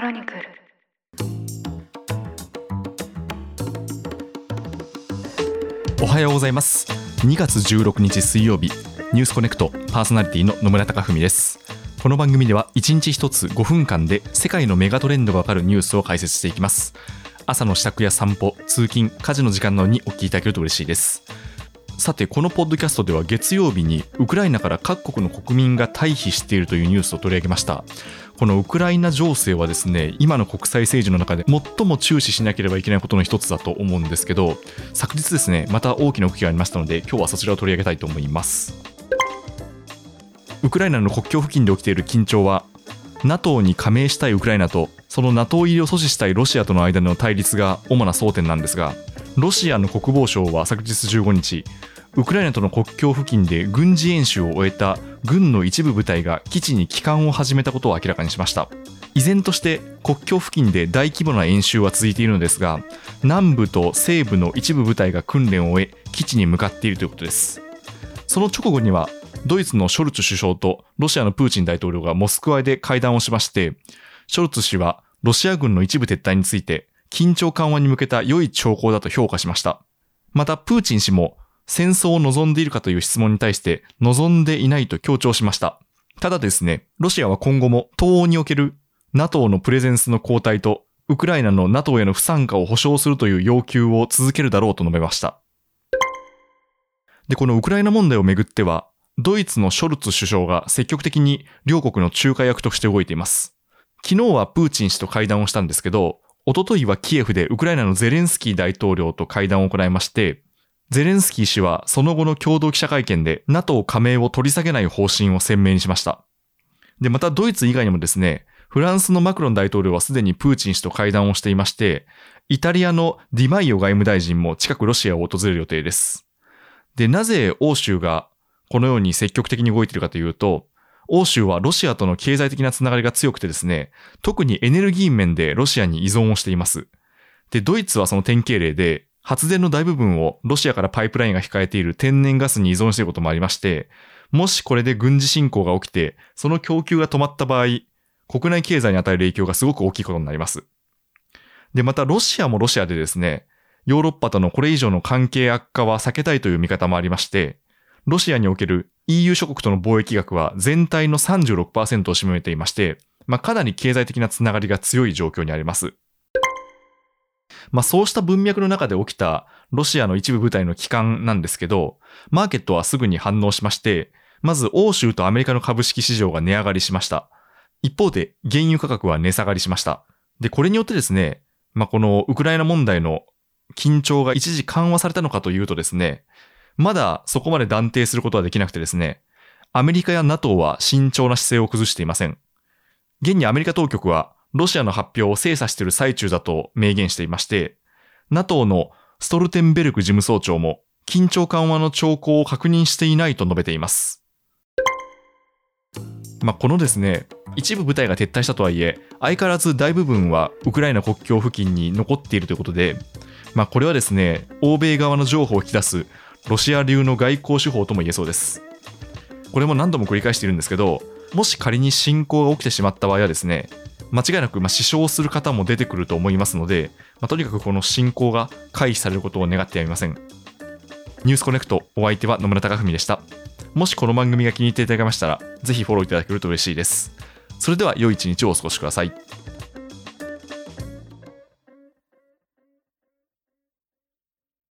クロニクル。おはようございます。2月16日水曜日ニュースコネクトパーソナリティの野村貴文です。この番組では1日1つ5分間で世界のメガトレンドがわかるニュースを解説していきます。朝の支度や散歩通勤家事の時間などにお聞きいただけると嬉しいです。さてこのポッドキャストでは月曜日にウクライナから各国の国民が退避しているというニュースを取り上げました。このウクライナ情勢はですね今の国際政治の中で最も注視しなければいけないことの一つだと思うんですけど昨日ですねまた大きな動きがありましたので今日はそちらを取り上げたいと思います。ウクライナの国境付近で起きている緊張は NATO に加盟したいウクライナとその NATO 入りを阻止したいロシアとの間の対立が主な争点なんですがロシアの国防省は昨日15日ウクライナとの国境付近で軍事演習を終えた軍の一部部隊が基地に帰還を始めたことを明らかにしました。依然として国境付近で大規模な演習は続いているのですが南部と西部の一部部隊が訓練を終え基地に向かっているということです。その直後にはドイツのショルツ首相とロシアのプーチン大統領がモスクワで会談をしましてショルツ氏はロシア軍の一部撤退について緊張緩和に向けた良い兆候だと評価しましたまたプーチン氏も戦争を望んでいるかという質問に対して望んでいないと強調しました。ただですね、ロシアは今後も東欧における NATO のプレゼンスの後退とウクライナの NATO への不参加を保障するという要求を続けるだろうと述べました。で、このウクライナ問題をめぐっては、ドイツのショルツ首相が積極的に両国の仲介役として動いています。昨日はプーチン氏と会談をしたんですけど、おとといはキエフでウクライナのゼレンスキー大統領と会談を行いまして、ゼレンスキー氏はその後の共同記者会見で NATO 加盟を取り下げない方針を鮮明にしました。で、またドイツ以外にもですね、フランスのマクロン大統領はすでにプーチン氏と会談をしていまして、イタリアのディマイオ外務大臣も近くロシアを訪れる予定です。で、なぜ欧州がこのように積極的に動いているかというと、欧州はロシアとの経済的なつながりが強くてですね、特にエネルギー面でロシアに依存をしています。で、ドイツはその典型例で、発電の大部分をロシアからパイプラインが控えている天然ガスに依存していることもありまして、もしこれで軍事侵攻が起きて、その供給が止まった場合、国内経済に与える影響がすごく大きいことになります。で、またロシアもロシアでですね、ヨーロッパとのこれ以上の関係悪化は避けたいという見方もありまして、ロシアにおける EU 諸国との貿易額は全体の36%を占めていまして、まあ、かなり経済的なつながりが強い状況にあります。まあそうした文脈の中で起きたロシアの一部部隊の帰還なんですけど、マーケットはすぐに反応しまして、まず欧州とアメリカの株式市場が値上がりしました。一方で原油価格は値下がりしました。で、これによってですね、まあこのウクライナ問題の緊張が一時緩和されたのかというとですね、まだそこまで断定することはできなくてですね、アメリカや NATO は慎重な姿勢を崩していません。現にアメリカ当局はロシアの発表を精査している最中だと明言していまして、NATO のストルテンベルク事務総長も緊張緩和の兆候を確認していないと述べています。まあ、このですね、一部部隊が撤退したとはいえ、相変わらず大部分はウクライナ国境付近に残っているということで、まあ、これはですね、欧米側の情報を引き出すロシア流の外交手法とも言えそうです。これも何度も繰り返しているんですけど、もし仮に侵攻が起きてしまった場合はですね、間違いなく、ま、死傷する方も出てくると思いますので、まあ、とにかくこの進行が回避されることを願ってやみません。ニュースコネクト、お相手は野村貴文でした。もしこの番組が気に入っていただけましたら、ぜひフォローいただけると嬉しいです。それでは良い一日をお過ごしください。